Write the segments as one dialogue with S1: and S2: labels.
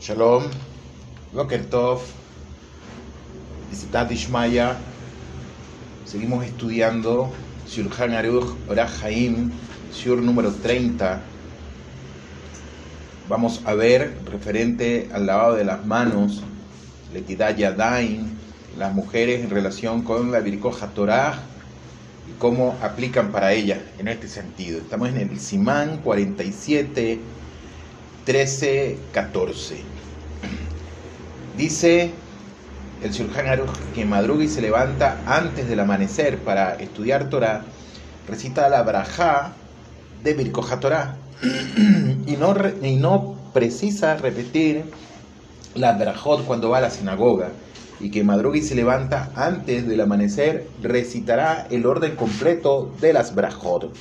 S1: Shalom, Boker Tov, Visitat Ishmaya. Seguimos estudiando Shulchan Aruch Orach Haim, Shur número 30. Vamos a ver referente al lavado de las manos, Letidah Yadain, las mujeres en relación con la Birkoja Torah y cómo aplican para ella en este sentido. Estamos en el Simán 47, 13, 14. Dice el Shulchan Aruch que madruga y se levanta antes del amanecer para estudiar Torah, recita la Brajá de Birkoja Torah y no, y no precisa repetir la Brajot cuando va a la sinagoga. Y que madruga y se levanta antes del amanecer, recitará el orden completo de las brajot,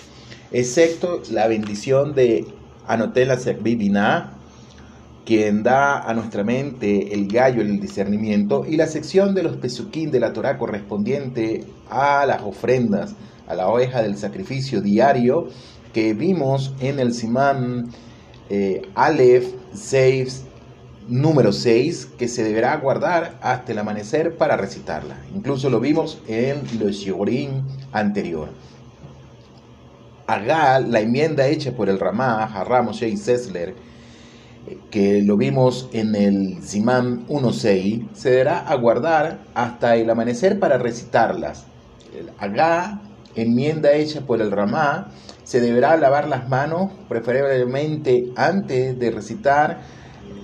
S1: excepto la bendición de Anotela Servibina, quien da a nuestra mente el gallo, el discernimiento, y la sección de los pesuquín de la Torah correspondiente a las ofrendas, a la oveja del sacrificio diario, que vimos en el Simán eh, Aleph, Seif, número 6 que se deberá guardar hasta el amanecer para recitarla. Incluso lo vimos en el Shiorim anterior. Haga la enmienda hecha por el Ramá, Harram Moshe Sessler, que lo vimos en el Simán 1.6, se deberá aguardar hasta el amanecer para recitarlas. El Haga, enmienda hecha por el Ramá, se deberá lavar las manos, preferiblemente antes de recitar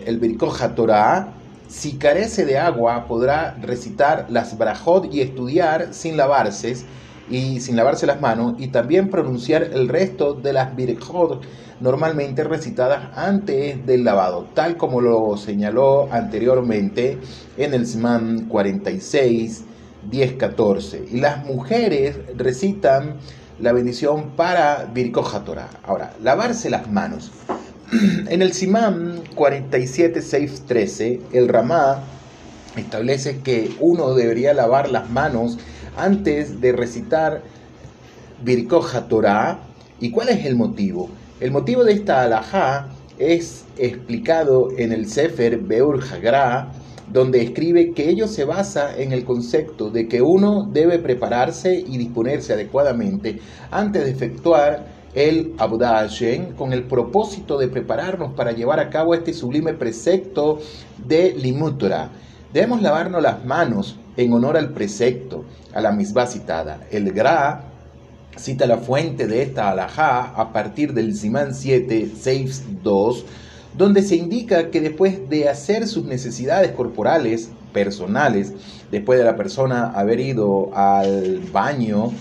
S1: el Birkoja Torah, si carece de agua, podrá recitar las brajot y estudiar sin lavarse y sin lavarse las manos y también pronunciar el resto de las birkot normalmente recitadas antes del lavado, tal como lo señaló anteriormente en el Sman 46, 10, 14. Y las mujeres recitan la bendición para Birkoja Torah. Ahora, lavarse las manos. En el Simán 47.6.13, el Ramá establece que uno debería lavar las manos antes de recitar Birkoja Torah. ¿Y cuál es el motivo? El motivo de esta alajá es explicado en el Sefer Beur Hagra, donde escribe que ello se basa en el concepto de que uno debe prepararse y disponerse adecuadamente antes de efectuar el Hashem con el propósito de prepararnos para llevar a cabo este sublime precepto de Limutra. Debemos lavarnos las manos en honor al precepto, a la misma citada. El Gra cita la fuente de esta alajá a partir del Simán 7, 6, 2, donde se indica que después de hacer sus necesidades corporales, personales, después de la persona haber ido al baño,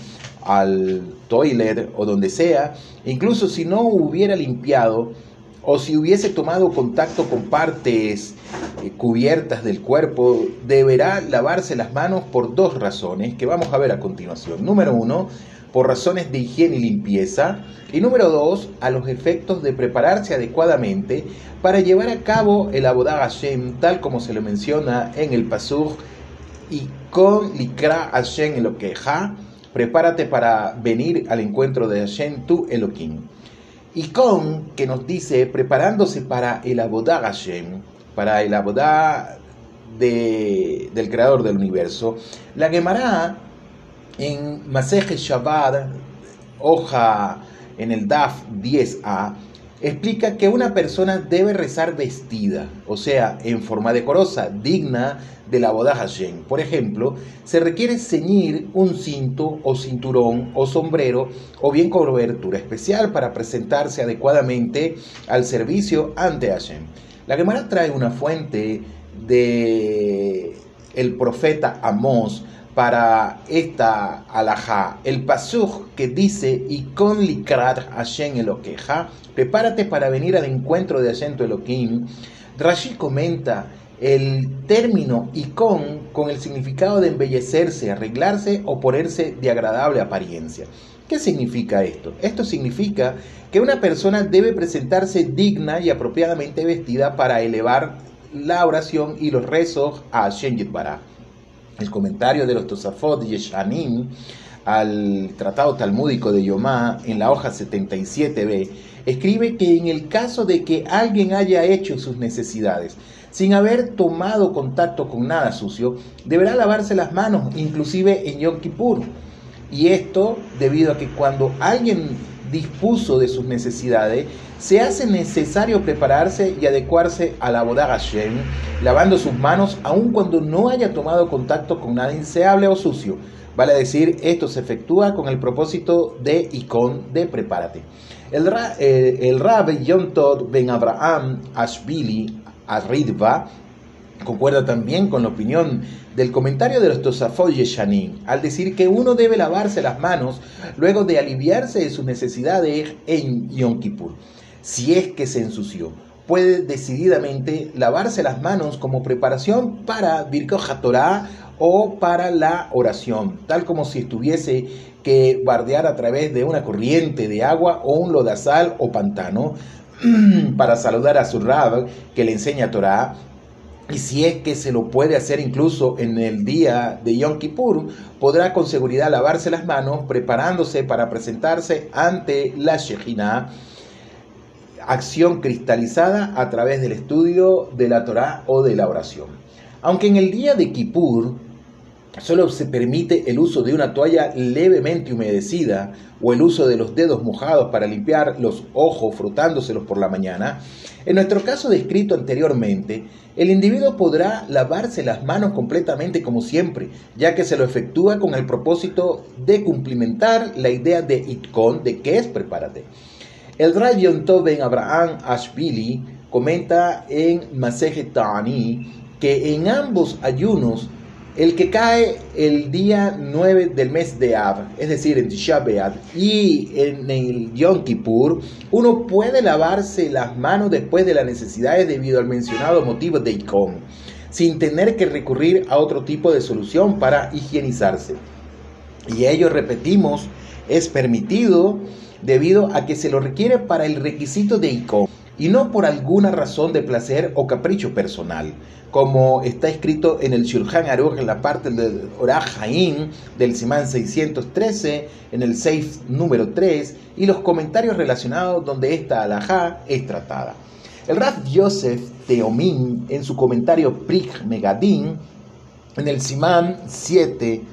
S1: al toilet o donde sea, incluso si no hubiera limpiado o si hubiese tomado contacto con partes cubiertas del cuerpo, deberá lavarse las manos por dos razones que vamos a ver a continuación. Número uno, por razones de higiene y limpieza. Y número dos, a los efectos de prepararse adecuadamente para llevar a cabo el Abodá Hashem, tal como se lo menciona en el Pasur, y con Likra Hashem en lo queja prepárate para venir al encuentro de Hashem, tu Elohim. Y con, que nos dice, preparándose para el Abodá Hashem, para el Abodá de, del Creador del Universo, la Gemara en Maseje Shabbat, hoja en el DAF 10a, explica que una persona debe rezar vestida, o sea, en forma decorosa, digna de la boda Hashem. Por ejemplo, se requiere ceñir un cinto o cinturón o sombrero o bien cobertura especial para presentarse adecuadamente al servicio ante Hashem. La Gemara trae una fuente de el profeta Amós para esta alajá, el pasuk que dice, y con likrat Hashem Elokeja, prepárate para venir al encuentro de Hashem Elohim. Rashi comenta el término icon con el significado de embellecerse, arreglarse o ponerse de agradable apariencia. ¿Qué significa esto? Esto significa que una persona debe presentarse digna y apropiadamente vestida para elevar la oración y los rezos a Hashem Yitbarah. El comentario de los Tosafot Yeshanim al Tratado Talmúdico de Yomá, en la hoja 77b, escribe que en el caso de que alguien haya hecho sus necesidades sin haber tomado contacto con nada sucio, deberá lavarse las manos, inclusive en Yom Kippur. Y esto debido a que cuando alguien dispuso de sus necesidades, se hace necesario prepararse y adecuarse a la boda Hashem, lavando sus manos aun cuando no haya tomado contacto con nada inseable o sucio. Vale decir, esto se efectúa con el propósito de icon de prepárate. El, eh, el, Ben Abraham Ashbili Arridva concuerda también con la opinión del comentario de los Tosafot Yeshanim, al decir que uno debe lavarse las manos luego de aliviarse de sus necesidades en Yom Kippur, si es que se ensució. Puede decididamente lavarse las manos como preparación para Birkoh Torah o para la oración, tal como si estuviese que bardear a través de una corriente de agua o un lodazal o pantano para saludar a su rab que le enseña Torah. Y si es que se lo puede hacer incluso en el día de Yom Kippur, podrá con seguridad lavarse las manos preparándose para presentarse ante la Shejina, acción cristalizada a través del estudio de la Torah o de la oración. Aunque en el día de Kippur Solo se permite el uso de una toalla levemente humedecida o el uso de los dedos mojados para limpiar los ojos frotándoselos por la mañana. En nuestro caso descrito anteriormente, el individuo podrá lavarse las manos completamente como siempre, ya que se lo efectúa con el propósito de cumplimentar la idea de Itkon, de que es prepárate. El Rayon Toben Abraham Ashbili comenta en Maseje Tani que en ambos ayunos el que cae el día 9 del mes de Av, es decir, en Tisha y en el Yom Kippur, uno puede lavarse las manos después de las necesidades debido al mencionado motivo de Ikom, sin tener que recurrir a otro tipo de solución para higienizarse. Y ello, repetimos, es permitido debido a que se lo requiere para el requisito de Ikom y no por alguna razón de placer o capricho personal como está escrito en el Shulchan Aruch, en la parte del Orah del Simán 613, en el Seif número 3, y los comentarios relacionados donde esta alajá es tratada. El Raf Yosef Teomin, en su comentario Prik Megadin, en el Simán 7,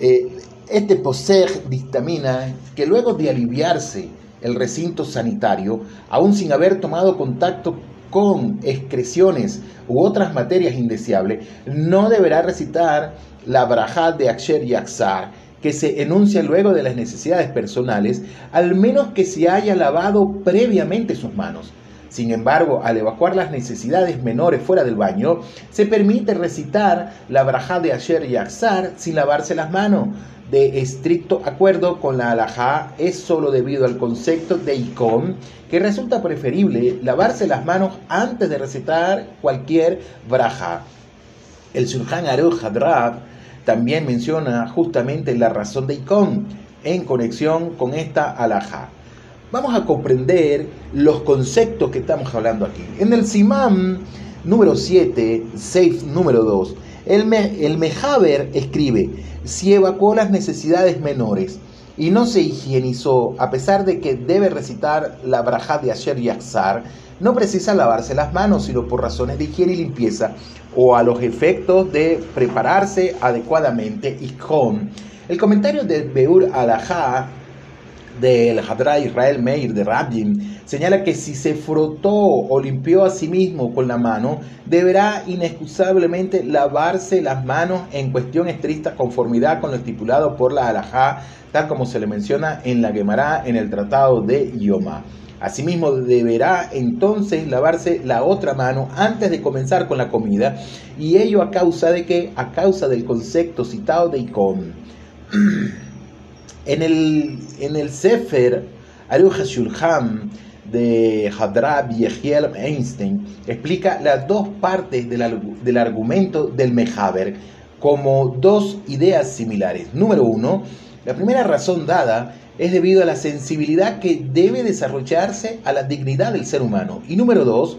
S1: eh, este posej dictamina que luego de aliviarse el recinto sanitario, aún sin haber tomado contacto con excreciones u otras materias indeseables, no deberá recitar la brajá de Aksher y Aksar, que se enuncia luego de las necesidades personales, al menos que se haya lavado previamente sus manos. Sin embargo, al evacuar las necesidades menores fuera del baño, se permite recitar la brajá de Asher y Aksar sin lavarse las manos, de estricto acuerdo con la halajá es solo debido al concepto de icon que resulta preferible lavarse las manos antes de recitar cualquier braja. El Surjan Aruch Hadrab también menciona justamente la razón de icon en conexión con esta halajá. Vamos a comprender los conceptos que estamos hablando aquí. En el Simam número 7, Seif número 2, el, el Mejaber escribe, si evacuó las necesidades menores y no se higienizó, a pesar de que debe recitar la braja de Asher y Aksar, no precisa lavarse las manos, sino por razones de higiene y limpieza, o a los efectos de prepararse adecuadamente y con. El comentario de Beur Alajá del Hadra Israel Meir de Rabin señala que si se frotó o limpió a sí mismo con la mano, deberá inexcusablemente lavarse las manos en cuestión estricta conformidad con lo estipulado por la Alajá, tal como se le menciona en la Gemara en el Tratado de Yoma. Asimismo, deberá entonces lavarse la otra mano antes de comenzar con la comida, y ello a causa de que, a causa del concepto citado de Icon. En el, en el Sefer Aruch Shulchan de Hadrab Yehiel Einstein explica las dos partes del, argumento del Mehaber como dos ideas similares. Número uno, la primera razón dada es debido a la sensibilidad que debe desarrollarse a la dignidad del ser humano. Y número dos,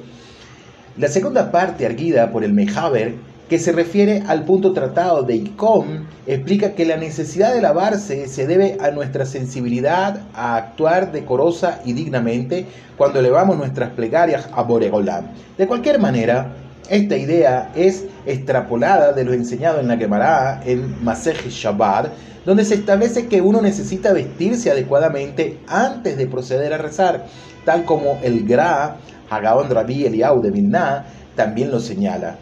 S1: la segunda parte arguida por el Mehaber que se refiere al punto tratado de ICOM, explica que la necesidad de lavarse se debe a nuestra sensibilidad a actuar decorosa y dignamente cuando elevamos nuestras plegarias a Boregolam. De cualquier manera, esta idea es extrapolada de lo enseñado en la Gemara en Masej Shabbat, donde se establece que uno necesita vestirse adecuadamente antes de proceder a rezar, tal como el Gra, Hagaon Rabbi Eliau de Vilna, también lo señala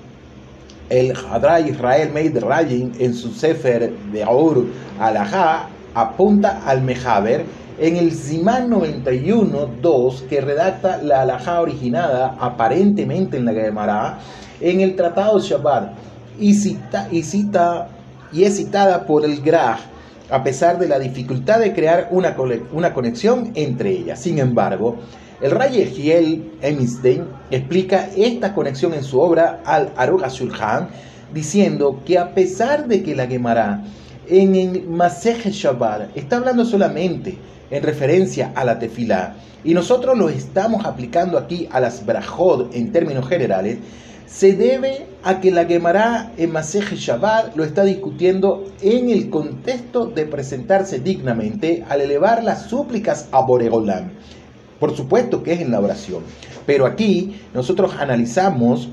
S1: el Hadra Israel Meid Rajin en su Sefer de Aur Alajá apunta al Mejaber en el Simán 91.2 que redacta la Alajá originada aparentemente en la Gemara en el Tratado Shabbat y, y, cita, y es citada por el Graj a pesar de la dificultad de crear una, una conexión entre ellas. Sin embargo, el Ray Giel Eminstein explica esta conexión en su obra Al Aruga Shulchan, diciendo que a pesar de que la Gemara en el Masej Shabbat está hablando solamente en referencia a la tefilá y nosotros lo estamos aplicando aquí a las brajot en términos generales, se debe a que la Gemara en Masej Shabbat lo está discutiendo en el contexto de presentarse dignamente al elevar las súplicas a Boregolam. Por supuesto que es en la oración, pero aquí nosotros analizamos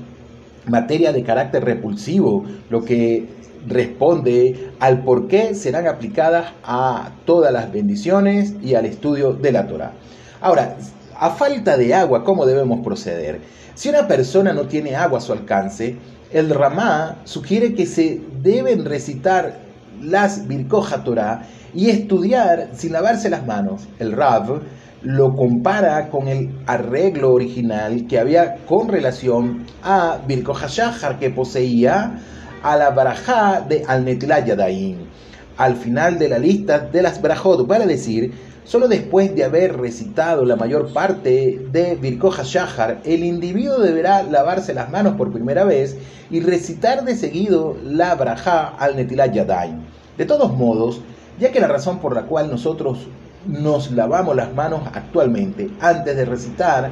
S1: materia de carácter repulsivo, lo que responde al por qué serán aplicadas a todas las bendiciones y al estudio de la Torah. Ahora, a falta de agua, ¿cómo debemos proceder? Si una persona no tiene agua a su alcance, el Ramá sugiere que se deben recitar las Birkoja Torah y estudiar sin lavarse las manos. El Rav lo compara con el arreglo original que había con relación a Birko Hashahar que poseía a la barajá de Al-Netlayadain. Al final de la lista de las barajot, para decir, solo después de haber recitado la mayor parte de Birko Hashahar, el individuo deberá lavarse las manos por primera vez y recitar de seguido la barajá Al-Netlayadain. De todos modos, ya que la razón por la cual nosotros nos lavamos las manos actualmente antes de recitar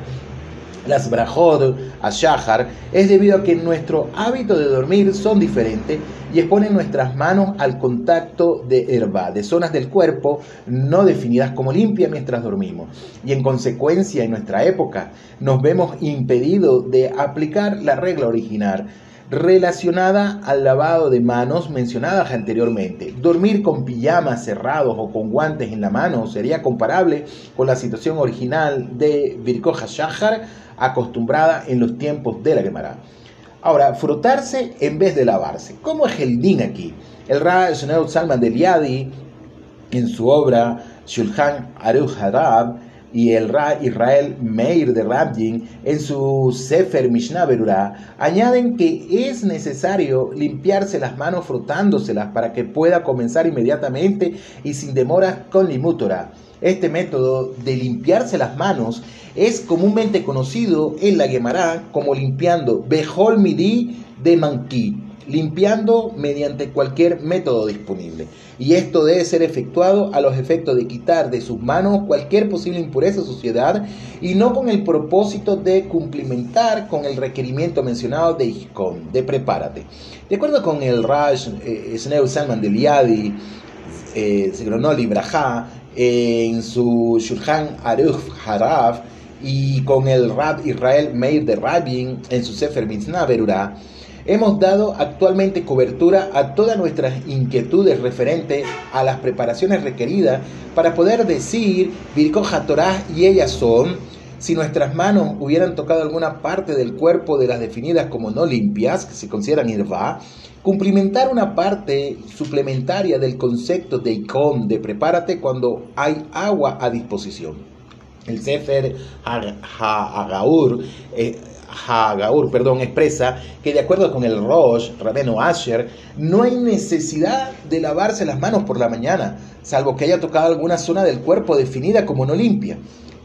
S1: las brajot a Shahar es debido a que nuestro hábito de dormir son diferentes y exponen nuestras manos al contacto de herba, de zonas del cuerpo no definidas como limpias mientras dormimos. Y en consecuencia, en nuestra época, nos vemos impedidos de aplicar la regla original relacionada al lavado de manos mencionadas anteriormente. Dormir con pijamas cerrados o con guantes en la mano sería comparable con la situación original de Virkoja Shahar acostumbrada en los tiempos de la Gemara. Ahora, frotarse en vez de lavarse. ¿Cómo es el din aquí? El Ra Salman de Liadi, en su obra Shulchan Aruch Harab, y el Ra Israel Meir de Rabjin en su Sefer Mishnah Berurah añaden que es necesario limpiarse las manos frotándoselas para que pueda comenzar inmediatamente y sin demora con limutora. Este método de limpiarse las manos es comúnmente conocido en la Gemara como limpiando Behol Midi de Manquí limpiando mediante cualquier método disponible. Y esto debe ser efectuado a los efectos de quitar de sus manos cualquier posible impureza o suciedad y no con el propósito de cumplimentar con el requerimiento mencionado de Ishkon, de prepárate. De acuerdo con el Raj eh, Sneu Salman de Liadi, eh, Braja, en su Shulchan Aruch Haraf, y con el Rab Israel Meir de Rabin en su Sefer Mitzvah Berurah, Hemos dado actualmente cobertura a todas nuestras inquietudes referentes a las preparaciones requeridas para poder decir Birkoja Torah y ellas son, si nuestras manos hubieran tocado alguna parte del cuerpo de las definidas como no limpias, que se consideran irva, cumplimentar una parte suplementaria del concepto de ikom, de prepárate cuando hay agua a disposición. El Sefer Hagaur eh, perdón, expresa que de acuerdo con el Rosh, Rabeno Asher, no hay necesidad de lavarse las manos por la mañana, salvo que haya tocado alguna zona del cuerpo definida como no limpia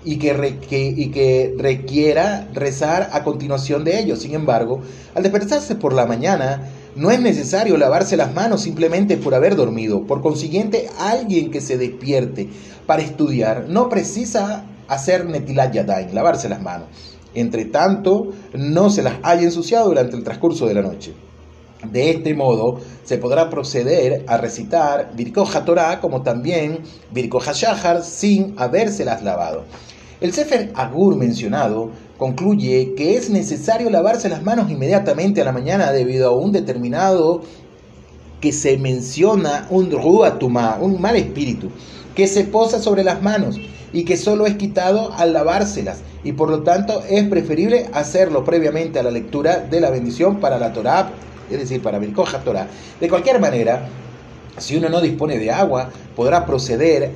S1: y que, y que requiera rezar a continuación de ello. Sin embargo, al despertarse por la mañana, no es necesario lavarse las manos simplemente por haber dormido. Por consiguiente, alguien que se despierte para estudiar no precisa hacer netilat yadayim, lavarse las manos entre tanto no se las haya ensuciado durante el transcurso de la noche. De este modo, se podrá proceder a recitar Birko Torah como también Birko HaShahar sin habérselas lavado. El Sefer Agur mencionado concluye que es necesario lavarse las manos inmediatamente a la mañana debido a un determinado que se menciona un ruatuma, un mal espíritu, que se posa sobre las manos y que solo es quitado al lavárselas y por lo tanto es preferible hacerlo previamente a la lectura de la bendición para la Torah, es decir, para Birkoja Torah. De cualquier manera, si uno no dispone de agua, podrá proceder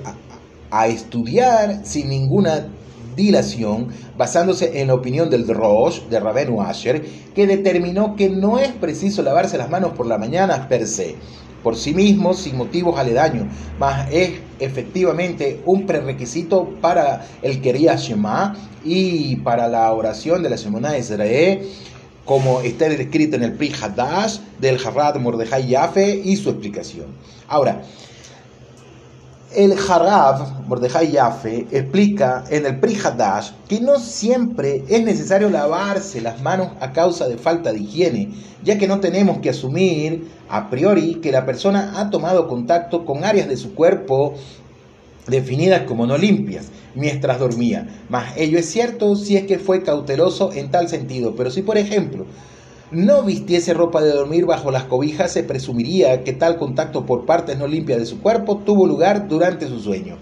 S1: a, estudiar sin ninguna dilación, basándose en la opinión del Rosh, de Rabenu Asher, que determinó que no es preciso lavarse las manos por la mañana per se, por sí mismo, sin motivos aledaños, mas es efectivamente un prerequisito para el Keria Shema y para la oración de la Shemona Israel, como está descrito en el Pri Hadash del Harad Mordejai Yafe y su explicación. Ahora, el Harab, Mordejai Yafe, explica en el Pri Hadash que no siempre es necesario lavarse las manos a causa de falta de higiene, ya que no tenemos que asumir a priori que la persona ha tomado contacto con áreas de su cuerpo definidas como no limpias mientras dormía. Mas ello es cierto si es que fue cauteloso en tal sentido, pero si por ejemplo no vistiese ropa de dormir bajo las cobijas, se presumiría que tal contacto por partes no limpias de su cuerpo tuvo lugar durante su sueño.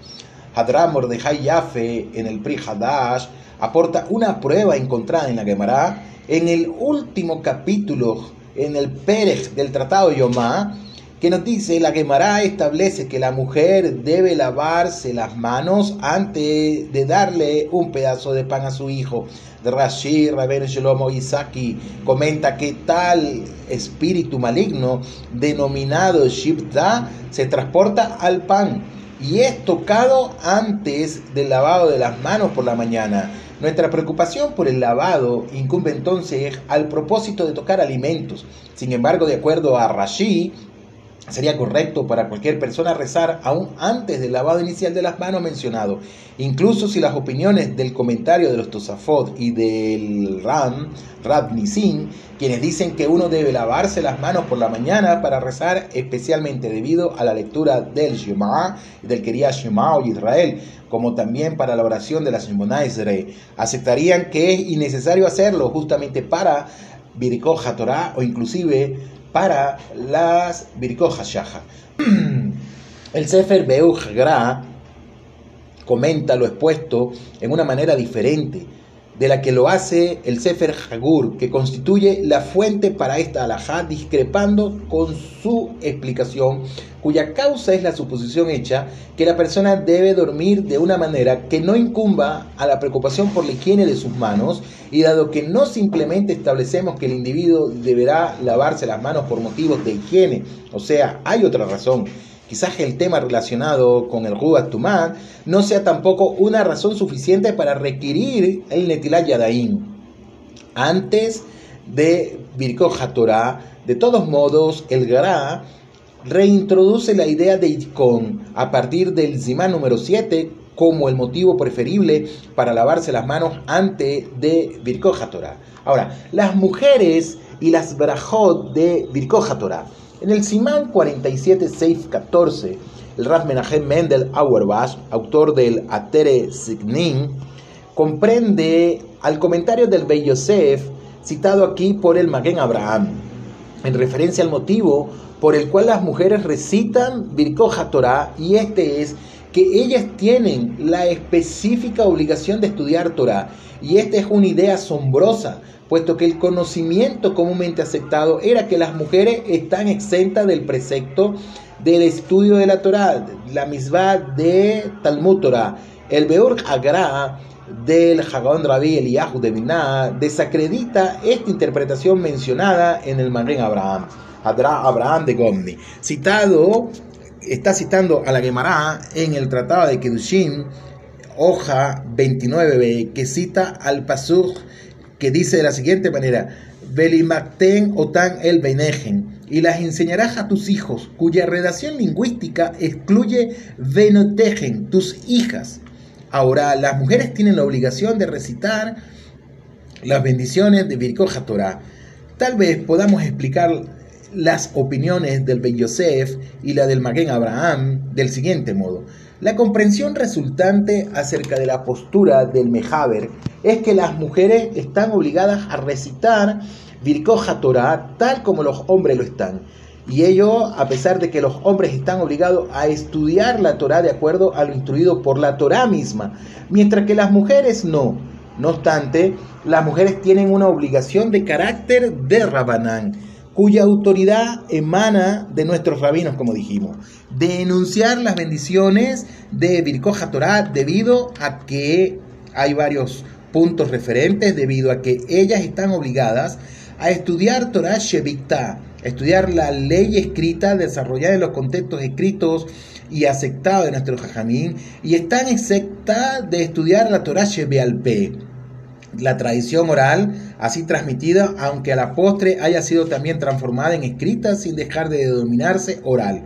S1: Hadram Mordejai Yafe en el Pri Hadash aporta una prueba encontrada en la Gemara en el último capítulo, en el Pérez del Tratado Yomá, que nos dice, la Gemara establece que la mujer debe lavarse las manos antes de darle un pedazo de pan a su hijo. Rashi, Rabén Shlomo Isaki comenta que tal espíritu maligno denominado Shibda se transporta al pan y es tocado antes del lavado de las manos por la mañana. Nuestra preocupación por el lavado incumbe entonces al propósito de tocar alimentos. Sin embargo, de acuerdo a Rashi, Sería correcto para cualquier persona rezar aún antes del lavado inicial de las manos mencionado, incluso si las opiniones del comentario de los Tosafot y del Ram, Rab Nisin, quienes dicen que uno debe lavarse las manos por la mañana para rezar, especialmente debido a la lectura del Shema, del Keria Shema o Israel, como también para la oración de la Shemona Israel, aceptarían que es innecesario hacerlo justamente para Birkoja Torah o inclusive para las Birkoh Shaha. El Sefer Beuch Gra comenta lo expuesto en una manera diferente de la que lo hace el Sefer Hagur, que constituye la fuente para esta alajá, discrepando con su explicación, cuya causa es la suposición hecha que la persona debe dormir de una manera que no incumba a la preocupación por la higiene de sus manos, y dado que no simplemente establecemos que el individuo deberá lavarse las manos por motivos de higiene, o sea, hay otra razón Quizás el tema relacionado con el Rubat no sea tampoco una razón suficiente para requerir el Netilat Yadaim antes de Birko Torah. De todos modos, el Gra reintroduce la idea de Itkon a partir del Zimán número 7 como el motivo preferible para lavarse las manos antes de Birko Torah. Ahora, las mujeres y las brajot de Birko Torah en el Simán 47 Seif 14, el Rav Menachem Mendel Auerbach, autor del Atere Signin, comprende al comentario del Bey Yosef citado aquí por el Maguen Abraham, en referencia al motivo por el cual las mujeres recitan Birkoja Torah, y este es que ellas tienen la específica obligación de estudiar Torah. Y esta es una idea asombrosa, puesto que el conocimiento comúnmente aceptado era que las mujeres están exentas del precepto del estudio de la Torah, la misma de Talmud Torah. El Beur Agra del Hagón Rabbi Eliyahu de Binah desacredita esta interpretación mencionada en el Magen Abraham, Abraham de Gomni, citado, está citando a la Gemara en el Tratado de Kedushin, hoja 29b, que cita al Pasuk que dice de la siguiente manera, Belimakten otan el Benejen, y las enseñarás a tus hijos, cuya redacción lingüística excluye Venotejen, tus hijas. Ahora, las mujeres tienen la obligación de recitar las bendiciones de Birkoja Torah. Tal vez podamos explicar las opiniones del Ben Yosef y la del Maguen Abraham del siguiente modo. La comprensión resultante acerca de la postura del Mejaber es que las mujeres están obligadas a recitar Virkoja Torah tal como los hombres lo están. Y ello a pesar de que los hombres están obligados a estudiar la Torah de acuerdo a lo instruido por la Torah misma, mientras que las mujeres no. No obstante, las mujeres tienen una obligación de carácter de Rabanán, cuya autoridad emana de nuestros rabinos, como dijimos, de enunciar las bendiciones de Virkoja Torah debido a que hay varios puntos referentes, debido a que ellas están obligadas a estudiar Torah Sheviktah, estudiar la ley escrita desarrollada en los contextos escritos y aceptados de nuestro Jajamín, y están exceptas de estudiar la Torah Shebealpe, la tradición oral, así transmitida, aunque a la postre haya sido también transformada en escrita sin dejar de denominarse oral.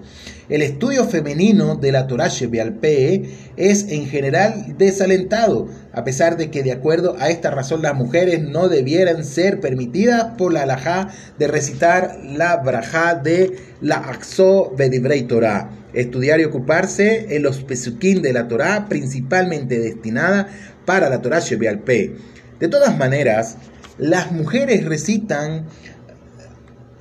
S1: El estudio femenino de la Torah Shebealpe es en general desalentado, a pesar de que de acuerdo a esta razón las mujeres no debieran ser permitidas por la alajá de recitar la brajá de la Axo Bedibrei Torah, estudiar y ocuparse en los pesukim de la Torah principalmente destinada para la Torah Shebealpe. De todas maneras, las mujeres recitan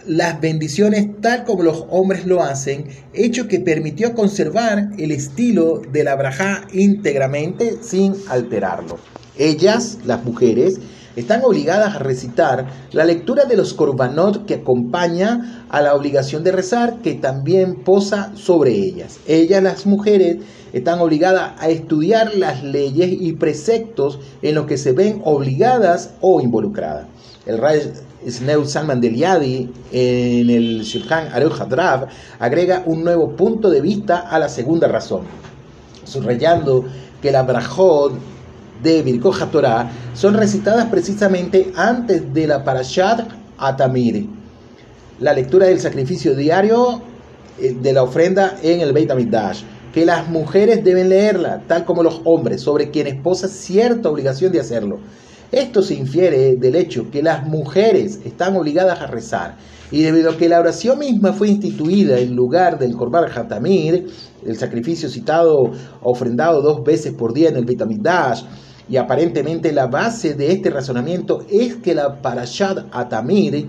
S1: las bendiciones tal como los hombres lo hacen, hecho que permitió conservar el estilo de la braja íntegramente sin alterarlo. Ellas, las mujeres, están obligadas a recitar la lectura de los korbanot que acompaña a la obligación de rezar que también posa sobre ellas. Ellas, las mujeres, están obligadas a estudiar las leyes y preceptos en los que se ven obligadas o involucradas. El Sneu Salman del Yadi en el Shulchan Aruch Hadrab agrega un nuevo punto de vista a la segunda razón, subrayando que la brajot de Birkoja Torah son recitadas precisamente antes de la Parashat Atamir, la lectura del sacrificio diario eh, de la ofrenda en el Beit HaMikdash, que las mujeres deben leerla, tal como los hombres, sobre quienes posa cierta obligación de hacerlo. Esto se infiere del hecho que las mujeres están obligadas a rezar. Y debido a que la oración misma fue instituida en lugar del Korban Hatamir, el sacrificio citado ofrendado dos veces por día en el Dash, y aparentemente la base de este razonamiento es que la Parashat Atamir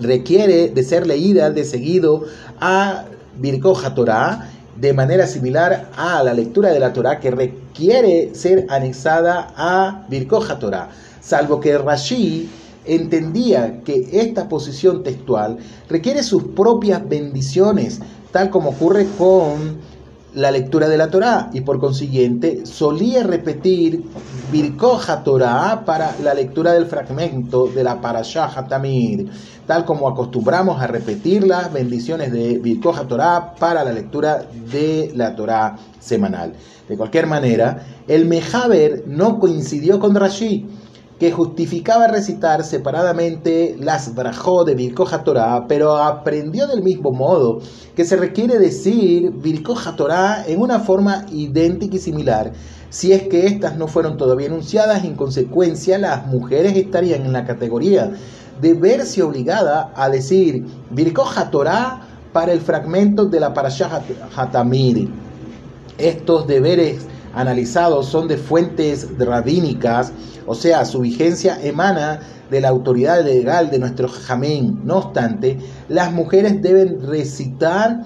S1: requiere de ser leída de seguido a Birkoja Torah de manera similar a la lectura de la Torah que requiere ser anexada a Birkoja Torah, salvo que Rashi entendía que esta posición textual requiere sus propias bendiciones, tal como ocurre con la lectura de la Torá y por consiguiente solía repetir Birkoja Torah para la lectura del fragmento de la Parashah Hatamir, tal como acostumbramos a repetir las bendiciones de Birkoja Torah para la lectura de la Torá semanal. De cualquier manera, el Mejaber no coincidió con Rashi que justificaba recitar separadamente las brajó de Birkoja Torah, pero aprendió del mismo modo que se requiere decir Birkoja Torah en una forma idéntica y similar. Si es que éstas no fueron todavía enunciadas, en consecuencia las mujeres estarían en la categoría de verse obligada a decir Birkoja Torah para el fragmento de la Parashah Hatamir. Estos deberes analizados son de fuentes rabínicas, o sea, su vigencia emana de la autoridad legal de nuestro jamín. No obstante, las mujeres deben recitar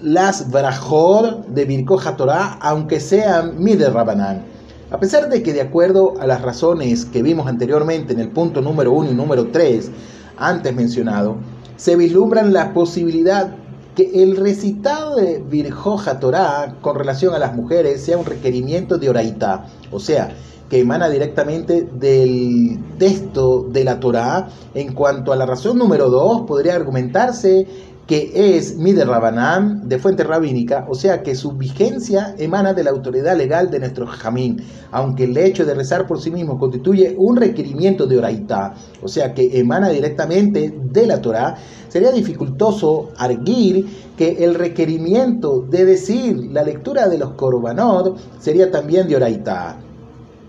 S1: las brajot de Birkoja Torah, aunque sean Mider Rabanán. A pesar de que, de acuerdo a las razones que vimos anteriormente en el punto número 1 y número 3, antes mencionado, se vislumbran la posibilidad que el recitado de Virjoja Torah con relación a las mujeres sea un requerimiento de oraita, o sea, que emana directamente del texto de la Torah. En cuanto a la razón número 2, podría argumentarse que es Mider Rabanán, de fuente rabínica, o sea que su vigencia emana de la autoridad legal de nuestro jamín, aunque el hecho de rezar por sí mismo constituye un requerimiento de oraita, o sea que emana directamente de la Torah, sería dificultoso arguir que el requerimiento de decir la lectura de los korbanot sería también de oraita.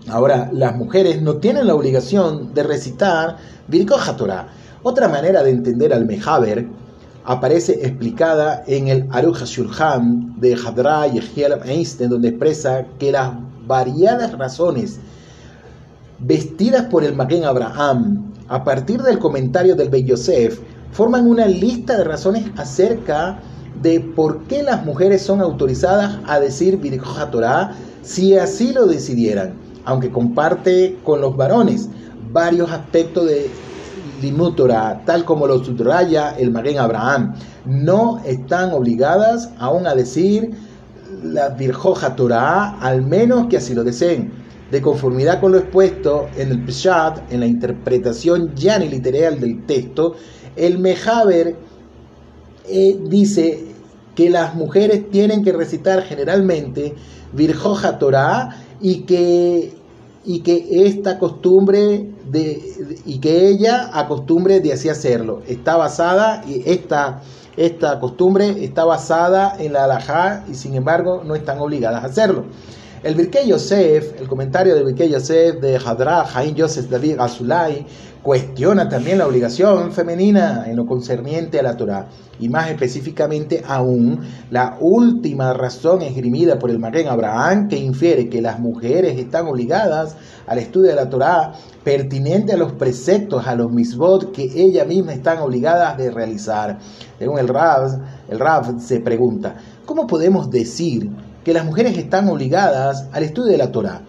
S1: Ahora, las mujeres no tienen la obligación de recitar Birkoja Torah, Otra manera de entender al Mehaber aparece explicada en el Aruch HaShulchan de Hadra Yehiel Einstein, donde expresa que las variadas razones vestidas por el Maguen Abraham a partir del comentario del Bey Yosef forman una lista de razones acerca de por qué las mujeres son autorizadas a decir Birkoj Torah si así lo decidieran, aunque comparte con los varones varios aspectos de Tal como lo subraya el Maguen Abraham, no están obligadas aún a decir la Virjoja Torah, al menos que así lo deseen. De conformidad con lo expuesto en el Peshat, en la interpretación ya ni literal del texto, el Mejaber eh, dice que las mujeres tienen que recitar generalmente Virjoja Torah y que, y que esta costumbre de, y que ella acostumbre de así hacerlo. Está basada, y esta, esta costumbre está basada en la halajá y sin embargo no están obligadas a hacerlo. El Birkei Yosef, el comentario del Birkei Yosef de Hadra, Jaim Yosef David Azulay, cuestiona también la obligación femenina en lo concerniente a la Torah y más específicamente aún la última razón esgrimida por el Maguen Abraham que infiere que las mujeres están obligadas al estudio de la Torah pertinente a los preceptos, a los misbot que ellas mismas están obligadas de realizar. Según el Rav, el Rav se pregunta, ¿cómo podemos decir que las mujeres están obligadas al estudio de la Torah.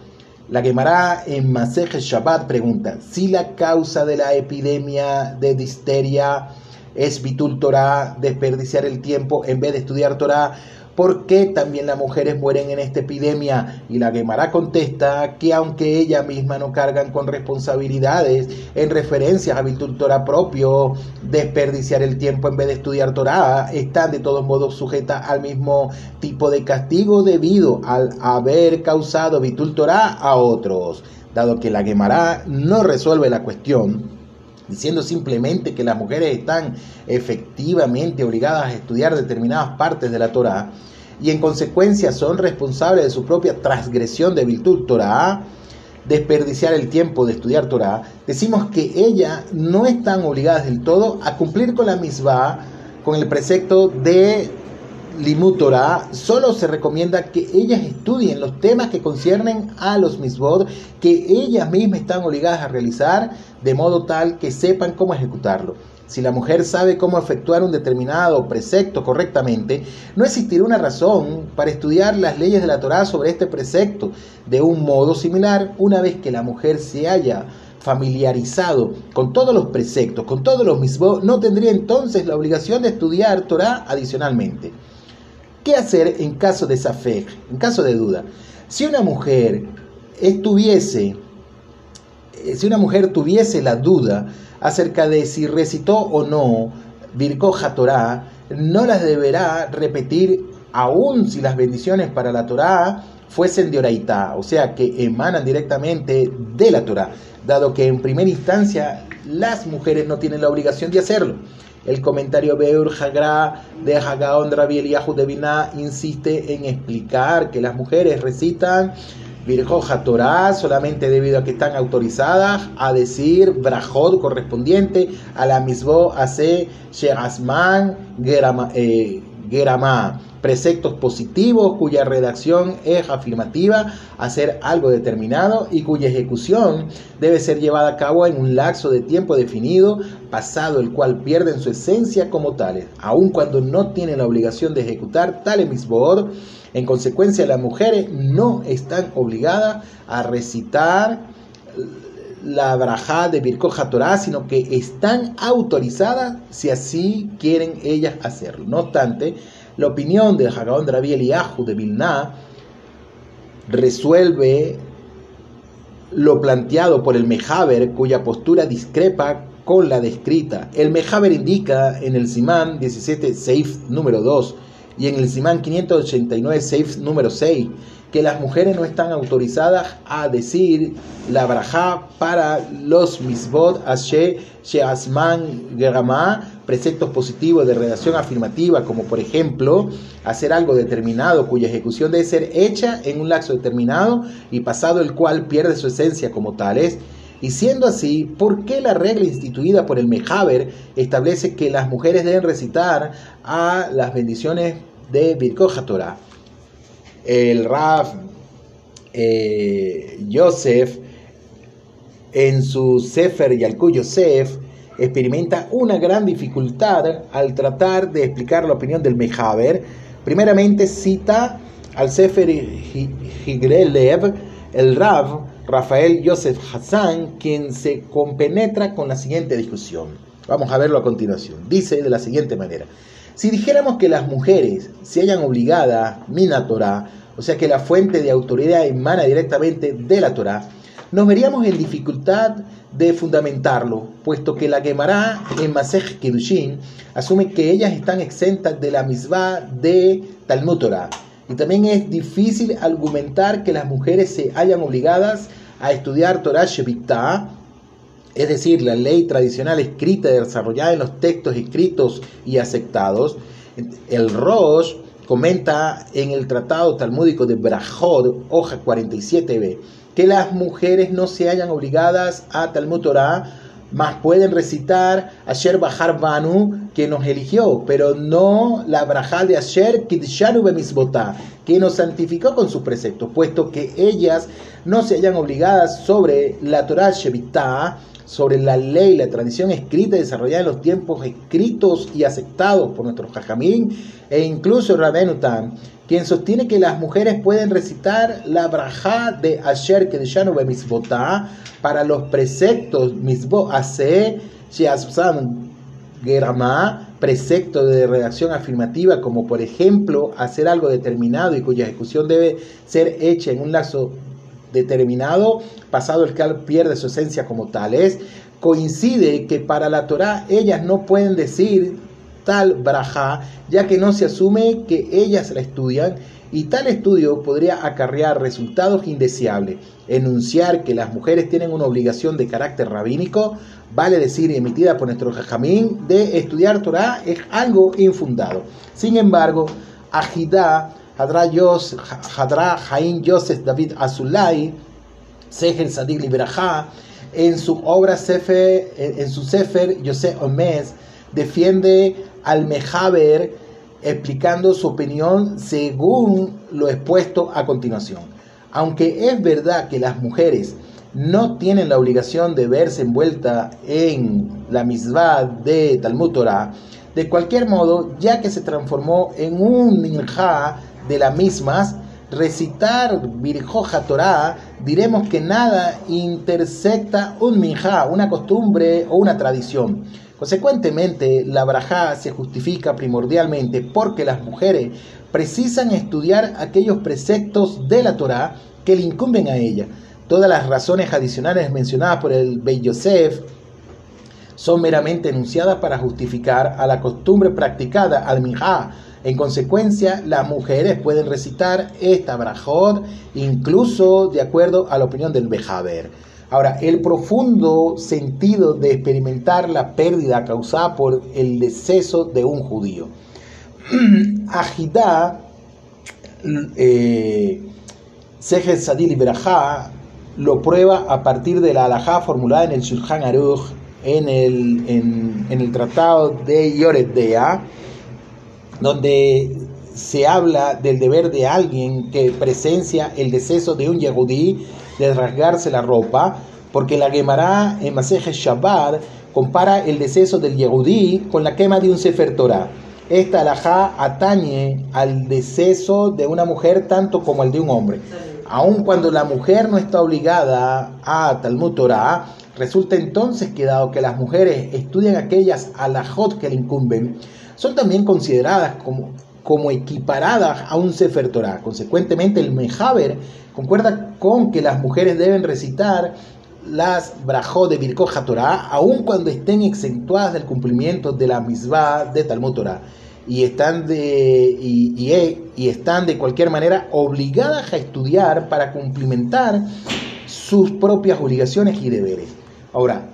S1: La quemará en Maseje Shabbat pregunta, si la causa de la epidemia de disteria es bitul Torah, desperdiciar el tiempo en vez de estudiar Torah, ¿Por qué también las mujeres mueren en esta epidemia? Y la Gemara contesta que aunque ellas mismas no cargan con responsabilidades en referencia a Torah propio, desperdiciar el tiempo en vez de estudiar Torah, están de todos modos sujetas al mismo tipo de castigo debido al haber causado Torah a otros. Dado que la Gemara no resuelve la cuestión, diciendo simplemente que las mujeres están efectivamente obligadas a estudiar determinadas partes de la Torah y en consecuencia son responsables de su propia transgresión de virtud Torah, desperdiciar el tiempo de estudiar Torah, decimos que ellas no están obligadas del todo a cumplir con la misma, con el precepto de Limut Torah, solo se recomienda que ellas estudien los temas que conciernen a los misbod que ellas mismas están obligadas a realizar, de modo tal que sepan cómo ejecutarlo. Si la mujer sabe cómo efectuar un determinado precepto correctamente, no existirá una razón para estudiar las leyes de la Torah sobre este precepto. De un modo similar, una vez que la mujer se haya familiarizado con todos los preceptos, con todos los misbod, no tendría entonces la obligación de estudiar Torah adicionalmente. ¿Qué hacer en caso de fe, en caso de duda? Si una mujer estuviese, eh, si una mujer tuviese la duda acerca de si recitó o no Birkoja Torah, no las deberá repetir aun si las bendiciones para la Torah fuesen de oraitá, o sea que emanan directamente de la Torah, dado que en primera instancia las mujeres no tienen la obligación de hacerlo. El comentario Beur Hagra de Hagaon Rabi Eliyahu de Binah insiste en explicar que las mujeres recitan Virjoja Torah solamente debido a que están autorizadas a decir Brajot correspondiente a la misbo Ase Shegasman Gerama. Eh, Gerama preceptos positivos cuya redacción es afirmativa, hacer algo determinado y cuya ejecución debe ser llevada a cabo en un lapso de tiempo definido, pasado el cual pierden su esencia como tales, aun cuando no tienen la obligación de ejecutar tales misbod. En consecuencia, las mujeres no están obligadas a recitar la braja de Birkoja Torah, sino que están autorizadas si así quieren ellas hacerlo. No obstante, la opinión del Hagaón de Rabbi Eliyahu de Vilna resuelve lo planteado por el Mejaber, cuya postura discrepa con la descrita. El Mejaber indica en el Simán 17, Seif número 2 y en el Simán 589, Seif número 6 que las mujeres no están autorizadas a decir la braja para los misbot ashe sheasman gerama, preceptos positivos de redacción afirmativa, como por ejemplo hacer algo determinado cuya ejecución debe ser hecha en un lapso determinado y pasado el cual pierde su esencia como tales. Y siendo así, ¿por qué la regla instituida por el Mejaber establece que las mujeres deben recitar a las bendiciones de Birkoja? El Raf eh, Yosef, en su Sefer Yalku Yosef, experimenta una gran dificultad al tratar de explicar la opinión del Mejaber. Primeramente cita al Sefer Higrelev, el Rav Rafael Yosef Hassan, quien se compenetra con la siguiente discusión. Vamos a verlo a continuación. Dice de la siguiente manera. Si dijéramos que las mujeres se hayan obligada, mina Torah, o sea que la fuente de autoridad emana directamente de la Torah, nos veríamos en dificultad de fundamentarlo, puesto que la Gemara en Masej Kedushin asume que ellas están exentas de la misma de Talmud Torah. Y también es difícil argumentar que las mujeres se hayan obligadas a estudiar Torah Shevitah, es decir, la ley tradicional escrita y desarrollada en los textos escritos y aceptados. El Rosh comenta en el tratado talmúdico de Brajod, hoja 47b, que las mujeres no se hayan obligadas a Talmud Torah, más pueden recitar Asher Bahar Banu, que nos eligió, pero no la Brajá de Asher Kidshanu Bemisbotá, que nos santificó con sus preceptos, puesto que ellas no se hayan obligadas sobre la Torah Shevitá, sobre la ley, la tradición escrita y desarrollada en los tiempos escritos y aceptados por nuestros jajamín e incluso Rabenutan, quien sostiene que las mujeres pueden recitar la braja de Asher Kedeshanu Misbotá para los preceptos Misbo Ase, Sheazam Gerama, precepto de redacción afirmativa, como por ejemplo hacer algo determinado y cuya ejecución debe ser hecha en un lazo determinado, pasado el cual pierde su esencia como tales, coincide que para la Torah ellas no pueden decir tal braja, ya que no se asume que ellas la estudian y tal estudio podría acarrear resultados indeseables. Enunciar que las mujeres tienen una obligación de carácter rabínico, vale decir, emitida por nuestro jajamín, de estudiar Torah es algo infundado. Sin embargo, Ajidá Hadra Jaim Yosef David Azulay, Seher Sadik Libraja, en su obra Sefer, en su Sefer Yosef Omes, defiende al Mejaber explicando su opinión según lo expuesto a continuación. Aunque es verdad que las mujeres no tienen la obligación de verse envueltas en la misma de Talmud Torah, de cualquier modo, ya que se transformó en un ninja de las mismas, recitar Virjoja Torah, diremos que nada intersecta un minja, una costumbre o una tradición. Consecuentemente, la brajá se justifica primordialmente porque las mujeres precisan estudiar aquellos preceptos de la Torah que le incumben a ella. Todas las razones adicionales mencionadas por el Bey Yosef son meramente enunciadas para justificar a la costumbre practicada al minja en consecuencia, las mujeres pueden recitar esta brajot incluso de acuerdo a la opinión del Bejaber. Ahora, el profundo sentido de experimentar la pérdida causada por el deceso de un judío. Ajidá, eh, Sadil y lo prueba a partir de la alajá formulada en el Shulchan Aruch, en el, en, el tratado de Yoredea, donde se habla del deber de alguien que presencia el deceso de un yehudí de rasgarse la ropa, porque la Gemara en Maseje Shabbat compara el deceso del yehudí con la quema de un Sefer Torah. Esta alajá atañe al deceso de una mujer tanto como al de un hombre. Aun cuando la mujer no está obligada a Talmud Torah, resulta entonces que dado que las mujeres estudian aquellas alajot que le incumben, son también consideradas como, como equiparadas a un Sefer Torah. Consecuentemente, el Mejaber concuerda con que las mujeres deben recitar las brajot de Birkoja Torah, aun cuando estén exentuadas del cumplimiento de la misbah de Talmud Torah. Y están, de, y, y están de cualquier manera obligadas a estudiar para cumplimentar sus propias obligaciones y deberes. Ahora,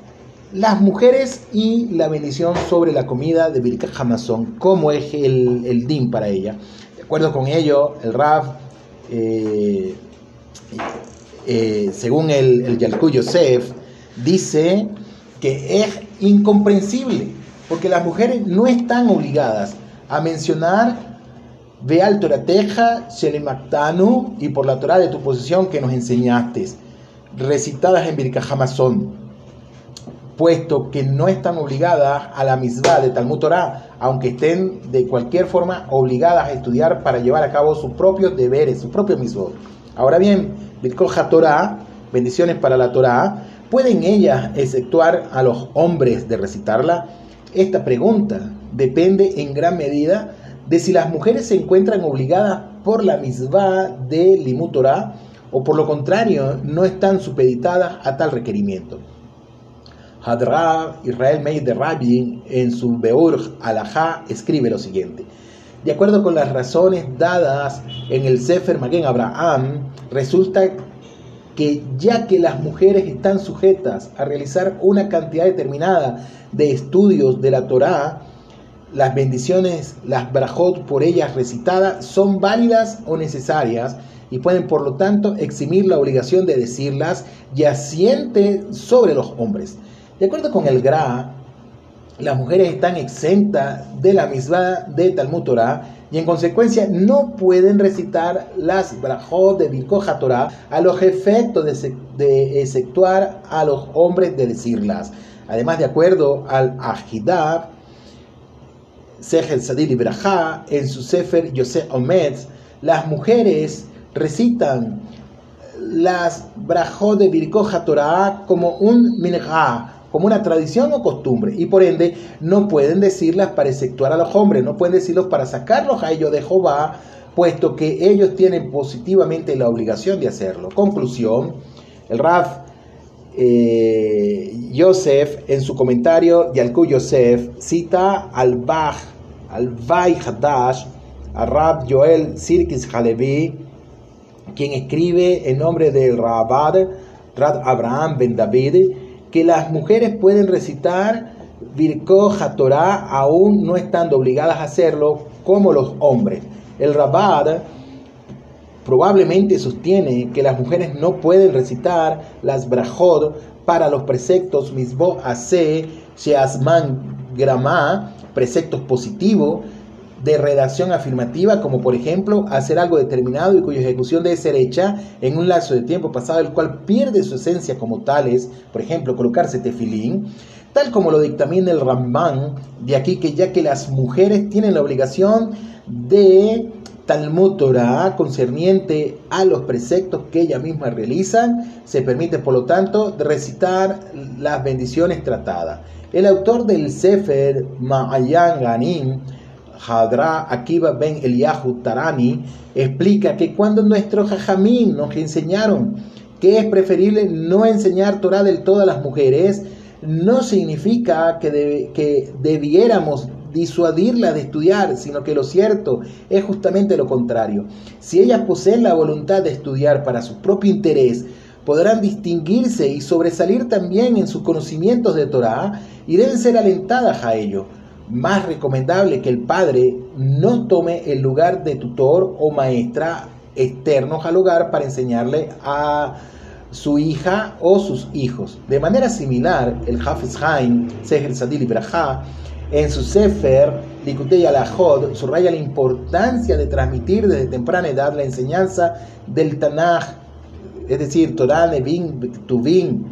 S1: las mujeres y la bendición sobre la comida de Birkat Hamazon, cómo es el, el din para ella. De acuerdo con ello, el Raf, eh, eh, según el, el Yalku Yosef, dice que es incomprensible, porque las mujeres no están obligadas a mencionar Veal Torateja, Shelemaktanu y por la Torah de tu posición que nos enseñaste, recitadas en Birkajamazón, puesto que no están obligadas a la misma de Talmud Torah, aunque estén de cualquier forma obligadas a estudiar para llevar a cabo sus propios deberes, sus propios mismos. Ahora bien, Birkoja Torah, bendiciones para la Torah, ¿pueden ellas exceptuar a los hombres de recitarla? Esta pregunta depende en gran medida de si las mujeres se encuentran obligadas por la misma de Limut Torah o por lo contrario no están supeditadas a tal requerimiento. Hadrab Israel Meir de Rabin en su Beur Alajá escribe lo siguiente. De acuerdo con las razones dadas en el Sefer Magen Abraham, resulta que ya que las mujeres están sujetas a realizar una cantidad determinada de estudios de la Torá, las bendiciones, las brajot por ellas recitadas, son válidas o necesarias y pueden por lo tanto eximir la obligación de decirlas y asiente sobre los hombres. De acuerdo con el Gra, las mujeres están exentas de la misma de Talmud Torah y en consecuencia no pueden recitar las brajot de Birkoja Torah a los efectos de, de exceptuar a los hombres de decirlas. Además, de acuerdo al Ajidab, Sehel Sadil Ibrahá, en su Sefer Yosef Omed, las mujeres recitan las brajot de Birkoja Torah como un minhá, como una tradición o costumbre, y por ende no pueden decirlas para exceptuar a los hombres, no pueden decirlos para sacarlos a ellos de Jehová, puesto que ellos tienen positivamente la obligación de hacerlo. Conclusión, el Raf eh, Yosef en su comentario, Yalku Yosef cita al Bach, al Vai Hadash, a Rab Joel Sirkis Halevi, quien escribe en nombre del Rabad, Rab Abraham Ben David, que las mujeres pueden recitar Birko Torah aún no estando obligadas a hacerlo como los hombres. El Rabad probablemente sostiene que las mujeres no pueden recitar las brajot para los preceptos misbo ase, sheasman grama, preceptos positivos, de redacción afirmativa, como por ejemplo hacer algo determinado y cuya ejecución debe ser hecha en un lapso de tiempo pasado, el cual pierde su esencia como tales, por ejemplo, colocarse tefilín, tal como lo dictamina el Ramban, de aquí que ya que las mujeres tienen la obligación de Talmud Torah concerniente a los preceptos que ellas mismas realizan, se permite por lo tanto recitar las bendiciones tratadas. El autor del Sefer Ma'ayan Ganim Hadra Akiva Ben Eliyahu Tarani explica que cuando nuestros jajamín nos enseñaron que es preferible no enseñar Torah del todo a las mujeres, no significa que, debiéramos disuadirlas de estudiar, sino que lo cierto es justamente lo contrario. Si ellas poseen la voluntad de estudiar para su propio interés, podrán distinguirse y sobresalir también en sus conocimientos de Torah y deben ser alentadas a ello más recomendable que el padre no tome el lugar de tutor o maestra externos al hogar para enseñarle a su hija o sus hijos. De manera similar, el Hafiz Haim, Seher Sadil Ibrahá, en su Sefer Likutei Alahod, subraya la importancia de transmitir desde temprana edad la enseñanza del Tanaj, es decir, Torah, Nevin, Tuvin,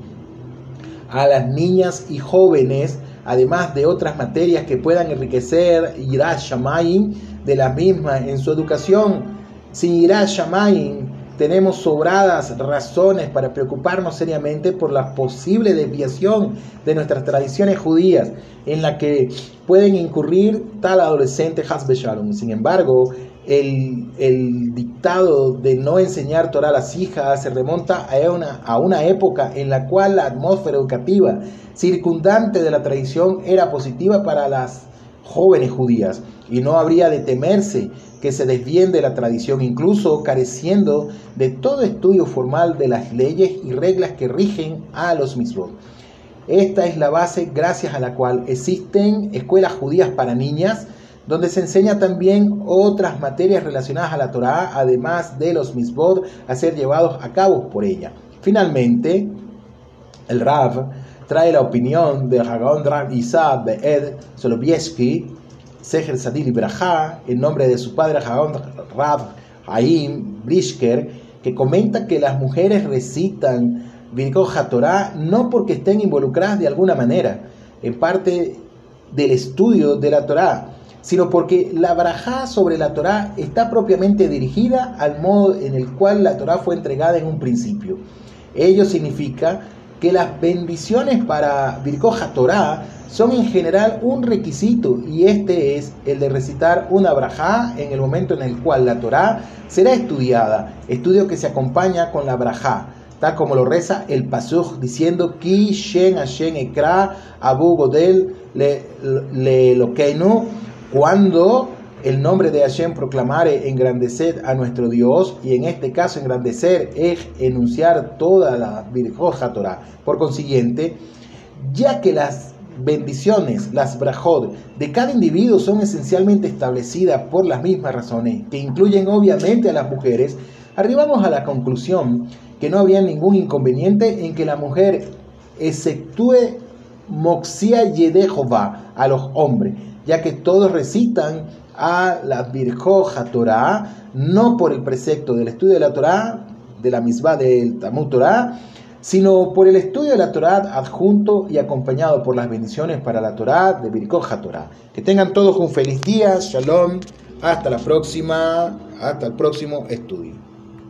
S1: a las niñas y jóvenes además de otras materias que puedan enriquecer Irash Shamayim de la misma en su educación. Sin Irash Shamayim tenemos sobradas razones para preocuparnos seriamente por la posible desviación de nuestras tradiciones judías en la que pueden incurrir tal adolescente Hasbe Shalom. Sin embargo, el, dictado de no enseñar Torah a las hijas se remonta a una, a una época en la cual la atmósfera educativa circundante de la tradición era positiva para las jóvenes judías y no habría de temerse que se desvíen de la tradición, incluso careciendo de todo estudio formal de las leyes y reglas que rigen a los mismos. Esta es la base gracias a la cual existen escuelas judías para niñas, donde se enseña también otras materias relacionadas a la Torá, además de los misbod a ser llevados a cabo por ella. Finalmente, El Rav trae la opinión del Hagón Rav Isa Be'ed Soloviesky, Seher Sadil Ibrahá, en nombre de su padre Hagón Rav Haim Brisker, que comenta que las mujeres recitan Birkot HaTorah no porque estén involucradas de alguna manera en parte del estudio de la Torah, sino porque la barajá sobre la Torá está propiamente dirigida al modo en el cual la Torá fue entregada en un principio. Ello significa que las bendiciones para Birkoja Torá son en general un requisito y este es el de recitar una brajá en el momento en el cual la Torá será estudiada, estudio que se acompaña con la brajá, tal como lo reza el Pasuj diciendo Ki Shen Hashem Ekra Abu Godel Le, le cuando el nombre de Hashem proclamare engrandecer a nuestro Dios y en este caso engrandecer es enunciar toda la Birjot Torah. Por consiguiente, ya que las bendiciones, las brajot de cada individuo son esencialmente establecidas por las mismas razones, que incluyen obviamente a las mujeres, arribamos a la conclusión que no había ningún inconveniente en que la mujer exceptúe Moxia Yedejova a los hombres, ya que todos recitan a la Birjoja Torah, no por el precepto del estudio de la Torah, de la misma del Talmud Torah, sino por el estudio de la Torah adjunto y acompañado por las bendiciones para la Torah de Birkoja Torah. Que tengan todos un feliz día, shalom, hasta la próxima, hasta el próximo estudio.